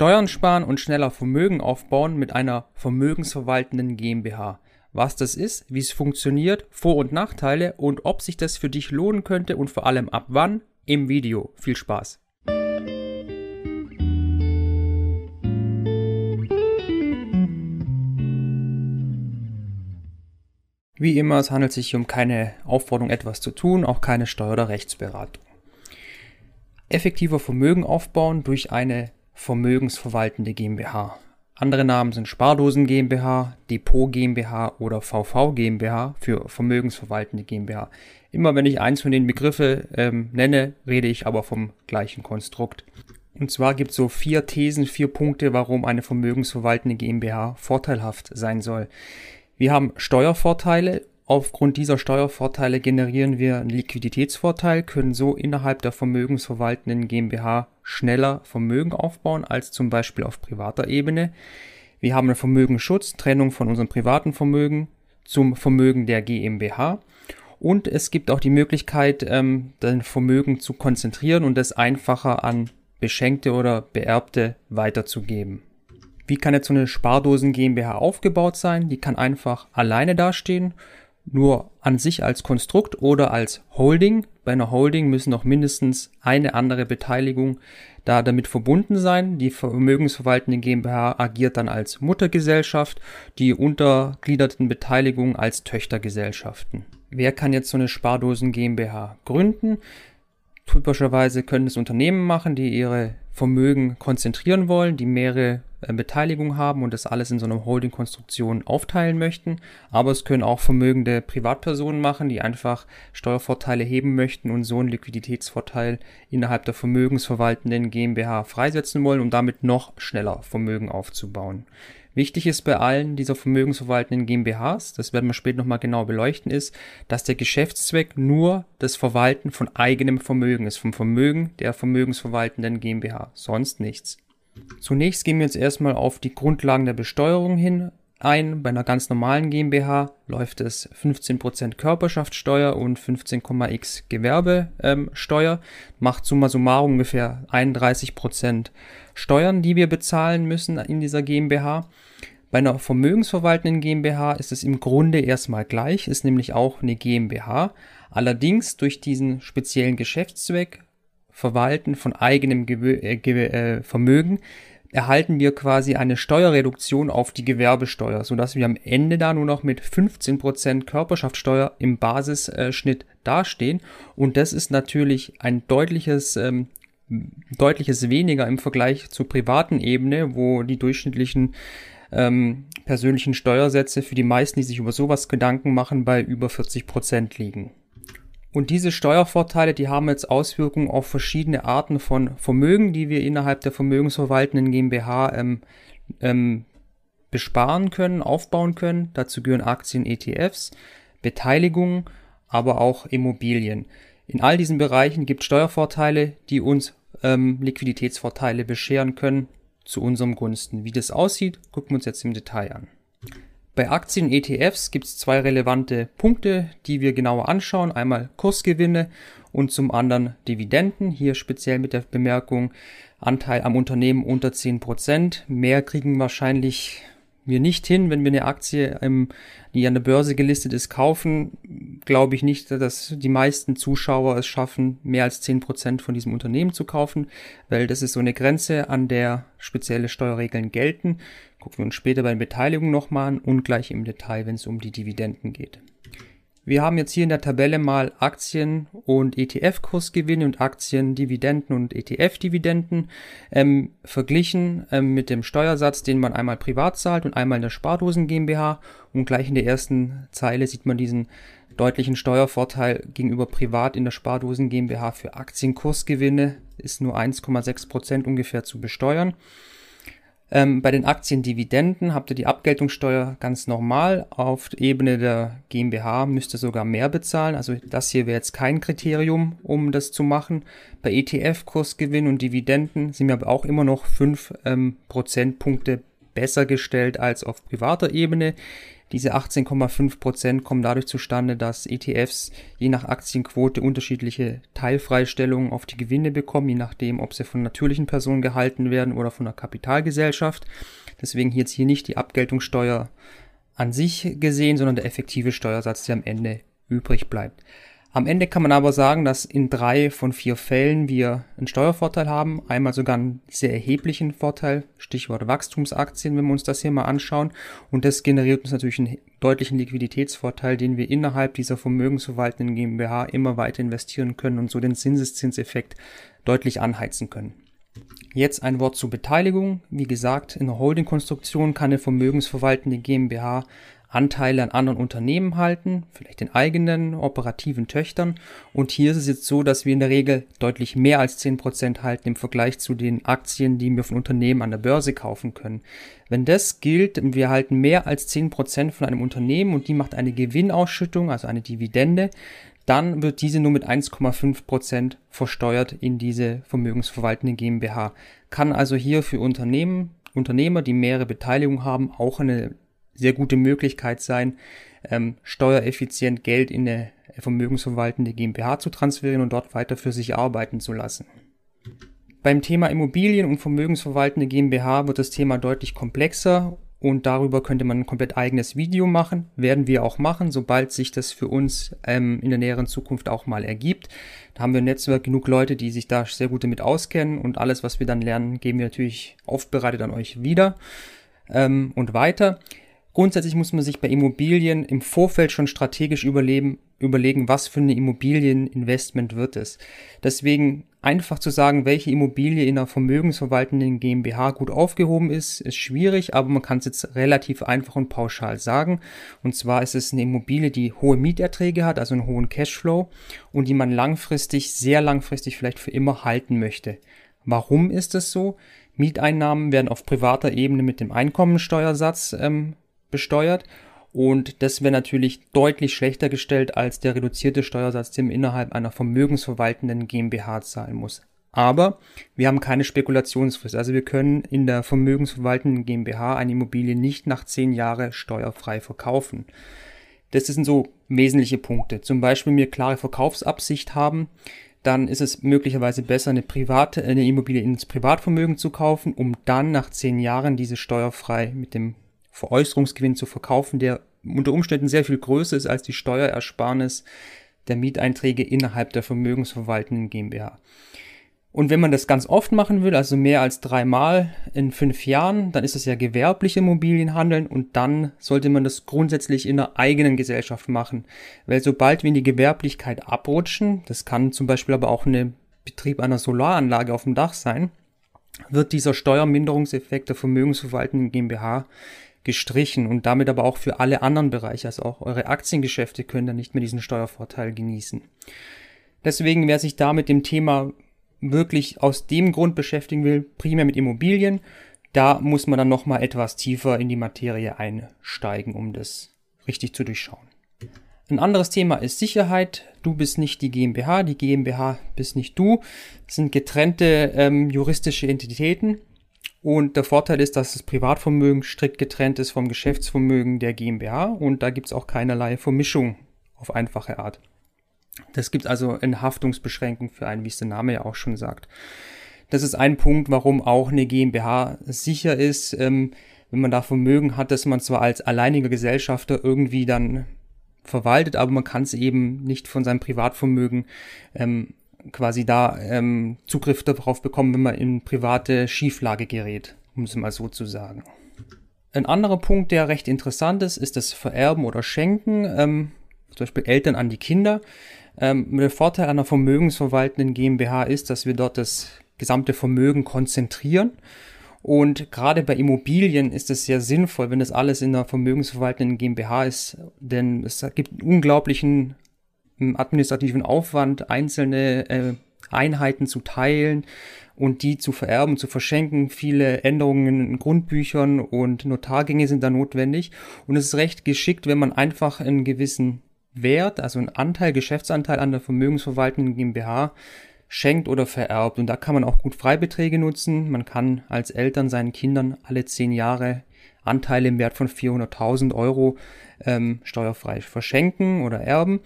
Steuern sparen und schneller Vermögen aufbauen mit einer vermögensverwaltenden GmbH. Was das ist, wie es funktioniert, Vor- und Nachteile und ob sich das für dich lohnen könnte und vor allem ab wann im Video. Viel Spaß! Wie immer, es handelt sich um keine Aufforderung, etwas zu tun, auch keine Steuer- oder Rechtsberatung. Effektiver Vermögen aufbauen durch eine vermögensverwaltende GmbH. Andere Namen sind Spardosen GmbH, Depot GmbH oder VV GmbH für vermögensverwaltende GmbH. Immer wenn ich eins von den Begriffen ähm, nenne, rede ich aber vom gleichen Konstrukt. Und zwar gibt es so vier Thesen, vier Punkte, warum eine vermögensverwaltende GmbH vorteilhaft sein soll. Wir haben Steuervorteile. Aufgrund dieser Steuervorteile generieren wir einen Liquiditätsvorteil, können so innerhalb der vermögensverwaltenden GmbH schneller Vermögen aufbauen als zum Beispiel auf privater Ebene. Wir haben einen Vermögensschutz, Trennung von unserem privaten Vermögen zum Vermögen der GmbH. Und es gibt auch die Möglichkeit, ähm, dein Vermögen zu konzentrieren und es einfacher an Beschenkte oder Beerbte weiterzugeben. Wie kann jetzt so eine Spardosen GmbH aufgebaut sein? Die kann einfach alleine dastehen, nur an sich als Konstrukt oder als Holding. Bei einer Holding müssen noch mindestens eine andere Beteiligung da damit verbunden sein. Die vermögensverwaltende GmbH agiert dann als Muttergesellschaft, die untergliederten Beteiligungen als Töchtergesellschaften. Wer kann jetzt so eine Spardosen GmbH gründen? Typischerweise können es Unternehmen machen, die ihre Vermögen konzentrieren wollen, die mehrere äh, Beteiligungen haben und das alles in so einer Holding-Konstruktion aufteilen möchten. Aber es können auch vermögende Privatpersonen machen, die einfach Steuervorteile heben möchten und so einen Liquiditätsvorteil innerhalb der vermögensverwaltenden GmbH freisetzen wollen, um damit noch schneller Vermögen aufzubauen. Wichtig ist bei allen dieser vermögensverwaltenden GmbHs, das werden wir später nochmal genau beleuchten, ist, dass der Geschäftszweck nur das Verwalten von eigenem Vermögen ist, vom Vermögen der vermögensverwaltenden GmbH, sonst nichts. Zunächst gehen wir jetzt erstmal auf die Grundlagen der Besteuerung hin ein. Bei einer ganz normalen GmbH läuft es 15% Körperschaftssteuer und 15,x Gewerbesteuer. Macht summa summarum ungefähr 31% Steuern, die wir bezahlen müssen in dieser GmbH. Bei einer vermögensverwaltenden GmbH ist es im Grunde erstmal gleich, ist nämlich auch eine GmbH. Allerdings durch diesen speziellen Geschäftszweck Verwalten von eigenem Gew äh, äh, Vermögen erhalten wir quasi eine Steuerreduktion auf die Gewerbesteuer, sodass wir am Ende da nur noch mit 15% Körperschaftssteuer im Basisschnitt dastehen. Und das ist natürlich ein deutliches, ähm, deutliches weniger im Vergleich zur privaten Ebene, wo die durchschnittlichen ähm, persönlichen Steuersätze für die meisten, die sich über sowas Gedanken machen, bei über 40% liegen. Und diese Steuervorteile, die haben jetzt Auswirkungen auf verschiedene Arten von Vermögen, die wir innerhalb der vermögensverwaltenden GmbH ähm, ähm, besparen können, aufbauen können. Dazu gehören Aktien, ETFs, Beteiligungen, aber auch Immobilien. In all diesen Bereichen gibt es Steuervorteile, die uns ähm, Liquiditätsvorteile bescheren können zu unserem Gunsten. Wie das aussieht, gucken wir uns jetzt im Detail an. Bei Aktien ETFs gibt es zwei relevante Punkte, die wir genauer anschauen. Einmal Kursgewinne und zum anderen Dividenden. Hier speziell mit der Bemerkung Anteil am Unternehmen unter 10%. Mehr kriegen wahrscheinlich wir nicht hin, wenn wir eine Aktie, ähm, die an der Börse gelistet ist, kaufen, glaube ich nicht, dass die meisten Zuschauer es schaffen, mehr als zehn Prozent von diesem Unternehmen zu kaufen, weil das ist so eine Grenze, an der spezielle Steuerregeln gelten. Gucken wir uns später bei den Beteiligungen nochmal an und gleich im Detail, wenn es um die Dividenden geht. Wir haben jetzt hier in der Tabelle mal Aktien und ETF-Kursgewinne und Aktien-Dividenden und ETF-Dividenden ähm, verglichen ähm, mit dem Steuersatz, den man einmal privat zahlt und einmal in der Spardosen GmbH. Und gleich in der ersten Zeile sieht man diesen deutlichen Steuervorteil gegenüber privat in der Spardosen GmbH für Aktienkursgewinne ist nur 1,6 Prozent ungefähr zu besteuern. Ähm, bei den Aktiendividenden habt ihr die Abgeltungssteuer ganz normal. Auf Ebene der GmbH müsst ihr sogar mehr bezahlen. Also das hier wäre jetzt kein Kriterium, um das zu machen. Bei ETF-Kursgewinn und Dividenden sind wir aber auch immer noch 5 ähm, Prozentpunkte besser gestellt als auf privater Ebene. Diese 18,5 Prozent kommen dadurch zustande, dass ETFs je nach Aktienquote unterschiedliche Teilfreistellungen auf die Gewinne bekommen, je nachdem, ob sie von natürlichen Personen gehalten werden oder von einer Kapitalgesellschaft. Deswegen jetzt hier nicht die Abgeltungssteuer an sich gesehen, sondern der effektive Steuersatz, der am Ende übrig bleibt. Am Ende kann man aber sagen, dass in drei von vier Fällen wir einen Steuervorteil haben. Einmal sogar einen sehr erheblichen Vorteil, Stichwort Wachstumsaktien, wenn wir uns das hier mal anschauen. Und das generiert uns natürlich einen deutlichen Liquiditätsvorteil, den wir innerhalb dieser vermögensverwaltenden GmbH immer weiter investieren können und so den Zinseszinseffekt deutlich anheizen können. Jetzt ein Wort zur Beteiligung. Wie gesagt, in der Holdingkonstruktion kann eine vermögensverwaltende GmbH Anteile an anderen Unternehmen halten, vielleicht den eigenen operativen Töchtern. Und hier ist es jetzt so, dass wir in der Regel deutlich mehr als 10% halten im Vergleich zu den Aktien, die wir von Unternehmen an der Börse kaufen können. Wenn das gilt, wir halten mehr als 10% von einem Unternehmen und die macht eine Gewinnausschüttung, also eine Dividende, dann wird diese nur mit 1,5% versteuert in diese vermögensverwaltende GmbH. Kann also hier für Unternehmen, Unternehmer, die mehrere Beteiligungen haben, auch eine sehr gute Möglichkeit sein, ähm, steuereffizient Geld in eine vermögensverwaltende GmbH zu transferieren und dort weiter für sich arbeiten zu lassen. Beim Thema Immobilien und vermögensverwaltende GmbH wird das Thema deutlich komplexer und darüber könnte man ein komplett eigenes Video machen. Werden wir auch machen, sobald sich das für uns ähm, in der näheren Zukunft auch mal ergibt. Da haben wir im Netzwerk genug Leute, die sich da sehr gut damit auskennen und alles, was wir dann lernen, geben wir natürlich aufbereitet an euch wieder ähm, und weiter. Grundsätzlich muss man sich bei Immobilien im Vorfeld schon strategisch überlegen, was für eine Immobilieninvestment wird es. Deswegen einfach zu sagen, welche Immobilie in einer vermögensverwaltenden GmbH gut aufgehoben ist, ist schwierig, aber man kann es jetzt relativ einfach und pauschal sagen. Und zwar ist es eine Immobilie, die hohe Mieterträge hat, also einen hohen Cashflow und die man langfristig, sehr langfristig vielleicht für immer halten möchte. Warum ist es so? Mieteinnahmen werden auf privater Ebene mit dem Einkommensteuersatz ähm, besteuert. Und das wäre natürlich deutlich schlechter gestellt als der reduzierte Steuersatz, den man innerhalb einer vermögensverwaltenden GmbH zahlen muss. Aber wir haben keine Spekulationsfrist. Also wir können in der vermögensverwaltenden GmbH eine Immobilie nicht nach zehn Jahren steuerfrei verkaufen. Das sind so wesentliche Punkte. Zum Beispiel, wenn wir klare Verkaufsabsicht haben, dann ist es möglicherweise besser, eine private, eine Immobilie ins Privatvermögen zu kaufen, um dann nach zehn Jahren diese steuerfrei mit dem Veräußerungsgewinn zu verkaufen, der unter Umständen sehr viel größer ist als die Steuerersparnis der Mieteinträge innerhalb der vermögensverwaltenden GmbH. Und wenn man das ganz oft machen will, also mehr als dreimal in fünf Jahren, dann ist es ja gewerbliche Immobilienhandeln und dann sollte man das grundsätzlich in einer eigenen Gesellschaft machen. Weil sobald wir in die Gewerblichkeit abrutschen, das kann zum Beispiel aber auch ein Betrieb einer Solaranlage auf dem Dach sein, wird dieser Steuerminderungseffekt der vermögensverwaltenden GmbH gestrichen und damit aber auch für alle anderen Bereiche, also auch eure Aktiengeschäfte können dann nicht mehr diesen Steuervorteil genießen. Deswegen, wer sich da mit dem Thema wirklich aus dem Grund beschäftigen will, primär mit Immobilien, da muss man dann nochmal etwas tiefer in die Materie einsteigen, um das richtig zu durchschauen. Ein anderes Thema ist Sicherheit. Du bist nicht die GmbH, die GmbH bist nicht du. Das sind getrennte ähm, juristische Entitäten. Und der Vorteil ist, dass das Privatvermögen strikt getrennt ist vom Geschäftsvermögen der GmbH und da gibt es auch keinerlei Vermischung auf einfache Art. Das gibt also eine Haftungsbeschränkung für einen, wie es der Name ja auch schon sagt. Das ist ein Punkt, warum auch eine GmbH sicher ist, ähm, wenn man da Vermögen hat, dass man zwar als alleiniger Gesellschafter irgendwie dann verwaltet, aber man kann es eben nicht von seinem Privatvermögen ähm, quasi da ähm, Zugriff darauf bekommen, wenn man in private Schieflage gerät, um es mal so zu sagen. Ein anderer Punkt, der recht interessant ist, ist das Vererben oder Schenken, ähm, zum Beispiel Eltern an die Kinder. Ähm, der Vorteil einer vermögensverwaltenden GmbH ist, dass wir dort das gesamte Vermögen konzentrieren. Und gerade bei Immobilien ist es sehr sinnvoll, wenn das alles in einer vermögensverwaltenden GmbH ist, denn es gibt einen unglaublichen administrativen Aufwand, einzelne äh, Einheiten zu teilen und die zu vererben, zu verschenken. Viele Änderungen in Grundbüchern und Notargänge sind da notwendig. Und es ist recht geschickt, wenn man einfach einen gewissen Wert, also einen Anteil, Geschäftsanteil an der vermögensverwaltenden GmbH schenkt oder vererbt. Und da kann man auch gut Freibeträge nutzen. Man kann als Eltern seinen Kindern alle zehn Jahre Anteile im Wert von 400.000 Euro ähm, steuerfrei verschenken oder erben.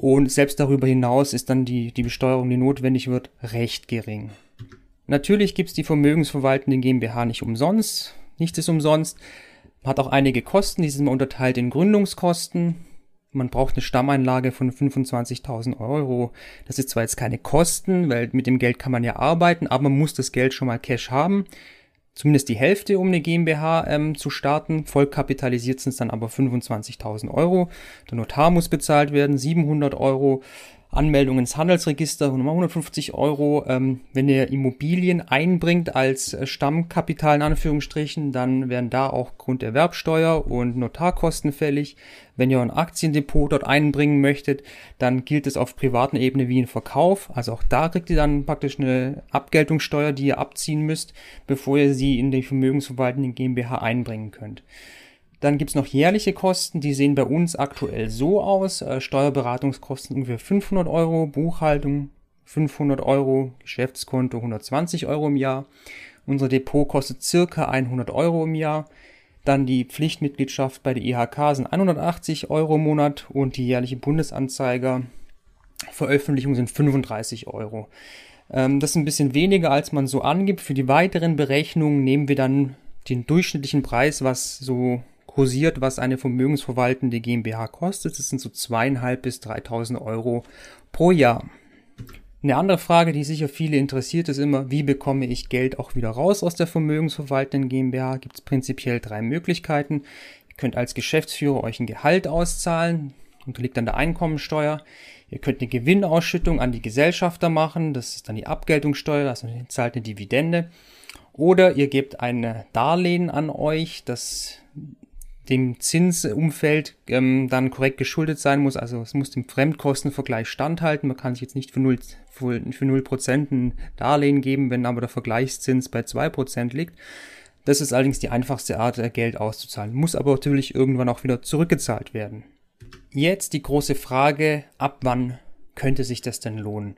Und selbst darüber hinaus ist dann die, die Besteuerung, die notwendig wird, recht gering. Natürlich gibt es die vermögensverwaltenden GmbH nicht umsonst. Nichts ist umsonst. Man hat auch einige Kosten, die sind mal unterteilt in Gründungskosten. Man braucht eine Stammeinlage von 25.000 Euro. Das ist zwar jetzt keine Kosten, weil mit dem Geld kann man ja arbeiten, aber man muss das Geld schon mal Cash haben zumindest die Hälfte, um eine GmbH ähm, zu starten. Voll kapitalisiert sind es dann aber 25.000 Euro. Der Notar muss bezahlt werden, 700 Euro. Anmeldung ins Handelsregister, nochmal 150 Euro. Ähm, wenn ihr Immobilien einbringt als äh, Stammkapital in Anführungsstrichen, dann werden da auch Grunderwerbsteuer und Notarkosten fällig. Wenn ihr ein Aktiendepot dort einbringen möchtet, dann gilt es auf privaten Ebene wie ein Verkauf. Also auch da kriegt ihr dann praktisch eine Abgeltungssteuer, die ihr abziehen müsst, bevor ihr sie in die vermögensverwaltende GmbH einbringen könnt. Dann gibt's noch jährliche Kosten, die sehen bei uns aktuell so aus. Äh, Steuerberatungskosten ungefähr 500 Euro, Buchhaltung 500 Euro, Geschäftskonto 120 Euro im Jahr. Unser Depot kostet circa 100 Euro im Jahr. Dann die Pflichtmitgliedschaft bei der IHK sind 180 Euro im Monat und die jährliche Bundesanzeiger Veröffentlichung sind 35 Euro. Ähm, das ist ein bisschen weniger, als man so angibt. Für die weiteren Berechnungen nehmen wir dann den durchschnittlichen Preis, was so kursiert, was eine vermögensverwaltende GmbH kostet. Das sind so zweieinhalb bis 3.000 Euro pro Jahr. Eine andere Frage, die sicher viele interessiert, ist immer, wie bekomme ich Geld auch wieder raus aus der vermögensverwaltenden GmbH? Gibt es prinzipiell drei Möglichkeiten. Ihr könnt als Geschäftsführer euch ein Gehalt auszahlen, unterliegt dann der Einkommensteuer. Ihr könnt eine Gewinnausschüttung an die Gesellschafter machen, das ist dann die Abgeltungssteuer, also ihr zahlt eine Dividende. Oder ihr gebt ein Darlehen an euch, das dem Zinsumfeld ähm, dann korrekt geschuldet sein muss. Also es muss dem Fremdkostenvergleich standhalten. Man kann sich jetzt nicht für 0%, für 0 ein Darlehen geben, wenn aber der Vergleichszins bei 2% liegt. Das ist allerdings die einfachste Art, äh, Geld auszuzahlen. Muss aber natürlich irgendwann auch wieder zurückgezahlt werden. Jetzt die große Frage, ab wann könnte sich das denn lohnen?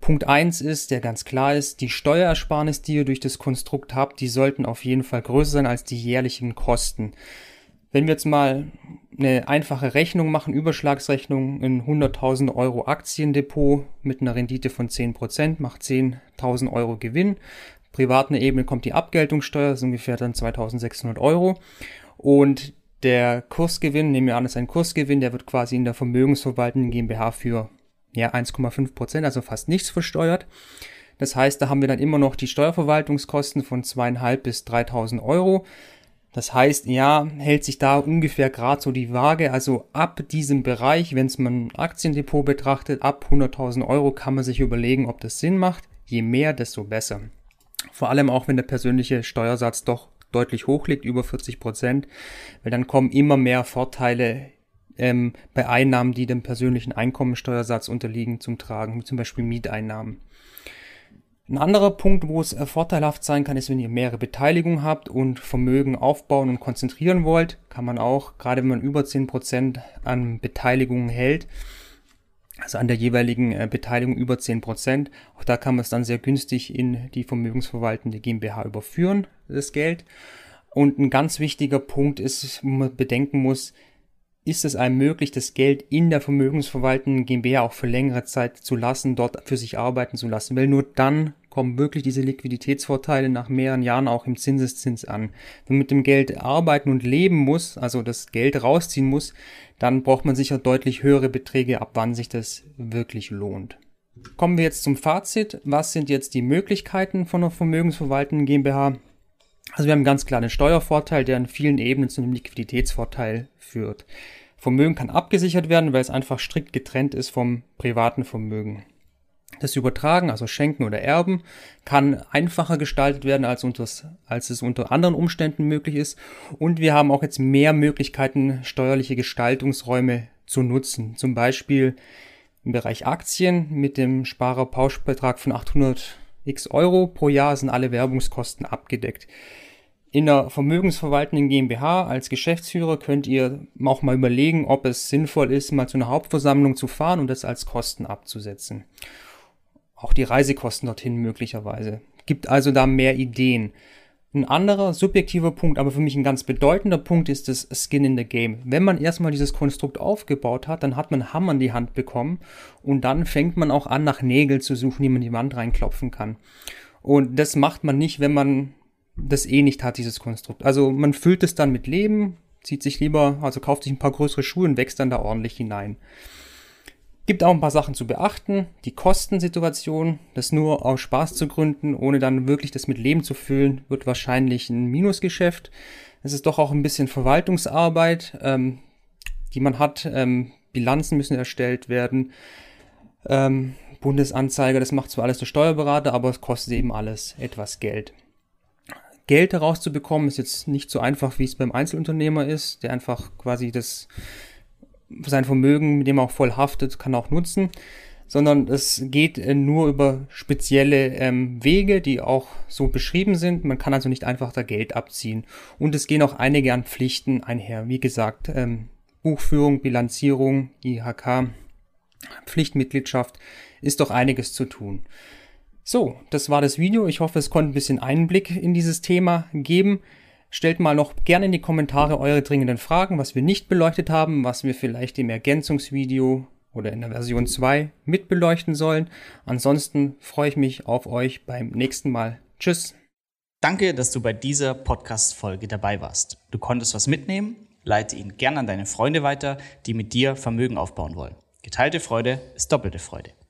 Punkt eins ist, der ganz klar ist, die Steuerersparnis, die ihr durch das Konstrukt habt, die sollten auf jeden Fall größer sein als die jährlichen Kosten. Wenn wir jetzt mal eine einfache Rechnung machen, Überschlagsrechnung, ein 100.000 Euro Aktiendepot mit einer Rendite von 10%, macht 10.000 Euro Gewinn. Privaten Ebene kommt die Abgeltungssteuer, das ist ungefähr dann 2.600 Euro. Und der Kursgewinn, nehmen wir an, ist ein Kursgewinn, der wird quasi in der vermögensverwaltenden GmbH für ja, 1,5% also fast nichts versteuert. Das heißt, da haben wir dann immer noch die Steuerverwaltungskosten von 2.500 bis 3.000 Euro. Das heißt, ja, hält sich da ungefähr gerade so die Waage. Also ab diesem Bereich, wenn es man Aktiendepot betrachtet, ab 100.000 Euro kann man sich überlegen, ob das Sinn macht. Je mehr, desto besser. Vor allem auch, wenn der persönliche Steuersatz doch deutlich hoch liegt, über 40 Prozent, weil dann kommen immer mehr Vorteile ähm, bei Einnahmen, die dem persönlichen Einkommensteuersatz unterliegen, zum Tragen, wie zum Beispiel Mieteinnahmen. Ein anderer Punkt, wo es äh, vorteilhaft sein kann, ist, wenn ihr mehrere Beteiligungen habt und Vermögen aufbauen und konzentrieren wollt, kann man auch, gerade wenn man über 10% an Beteiligungen hält, also an der jeweiligen äh, Beteiligung über 10%, auch da kann man es dann sehr günstig in die vermögensverwaltende GmbH überführen, das Geld. Und ein ganz wichtiger Punkt ist, wo man bedenken muss, ist es einem möglich, das Geld in der vermögensverwaltenden GmbH auch für längere Zeit zu lassen, dort für sich arbeiten zu lassen, weil nur dann kommen wirklich diese Liquiditätsvorteile nach mehreren Jahren auch im Zinseszins an. Wenn man mit dem Geld arbeiten und leben muss, also das Geld rausziehen muss, dann braucht man sicher deutlich höhere Beträge, ab wann sich das wirklich lohnt. Kommen wir jetzt zum Fazit. Was sind jetzt die Möglichkeiten von einer vermögensverwaltenden GmbH? Also wir haben ganz klar den Steuervorteil, der an vielen Ebenen zu einem Liquiditätsvorteil führt. Vermögen kann abgesichert werden, weil es einfach strikt getrennt ist vom privaten Vermögen. Das Übertragen, also Schenken oder Erben, kann einfacher gestaltet werden, als, unters, als es unter anderen Umständen möglich ist. Und wir haben auch jetzt mehr Möglichkeiten, steuerliche Gestaltungsräume zu nutzen. Zum Beispiel im Bereich Aktien mit dem Sparerpauschbetrag von 800 x Euro pro Jahr sind alle Werbungskosten abgedeckt. In der vermögensverwaltenden GmbH als Geschäftsführer könnt ihr auch mal überlegen, ob es sinnvoll ist, mal zu einer Hauptversammlung zu fahren und das als Kosten abzusetzen. Auch die Reisekosten dorthin möglicherweise. Gibt also da mehr Ideen. Ein anderer subjektiver Punkt, aber für mich ein ganz bedeutender Punkt ist das Skin in the Game. Wenn man erstmal dieses Konstrukt aufgebaut hat, dann hat man Hammer in die Hand bekommen und dann fängt man auch an, nach Nägeln zu suchen, die man in die Wand reinklopfen kann. Und das macht man nicht, wenn man das eh nicht hat, dieses Konstrukt. Also man füllt es dann mit Leben, zieht sich lieber, also kauft sich ein paar größere Schuhe und wächst dann da ordentlich hinein. Gibt auch ein paar Sachen zu beachten. Die Kostensituation, das nur aus Spaß zu gründen, ohne dann wirklich das mit Leben zu füllen, wird wahrscheinlich ein Minusgeschäft. Es ist doch auch ein bisschen Verwaltungsarbeit, ähm, die man hat. Ähm, Bilanzen müssen erstellt werden. Ähm, Bundesanzeiger, das macht zwar alles der Steuerberater, aber es kostet eben alles etwas Geld. Geld herauszubekommen ist jetzt nicht so einfach, wie es beim Einzelunternehmer ist, der einfach quasi das sein Vermögen, mit dem er auch voll haftet, kann auch nutzen, sondern es geht äh, nur über spezielle ähm, Wege, die auch so beschrieben sind. Man kann also nicht einfach da Geld abziehen. Und es gehen auch einige an Pflichten einher. Wie gesagt, ähm, Buchführung, Bilanzierung, IHK, Pflichtmitgliedschaft, ist doch einiges zu tun. So, das war das Video. Ich hoffe, es konnte ein bisschen Einblick in dieses Thema geben. Stellt mal noch gerne in die Kommentare eure dringenden Fragen, was wir nicht beleuchtet haben, was wir vielleicht im Ergänzungsvideo oder in der Version 2 mit beleuchten sollen. Ansonsten freue ich mich auf euch beim nächsten Mal. Tschüss. Danke, dass du bei dieser Podcast-Folge dabei warst. Du konntest was mitnehmen? Leite ihn gerne an deine Freunde weiter, die mit dir Vermögen aufbauen wollen. Geteilte Freude ist doppelte Freude.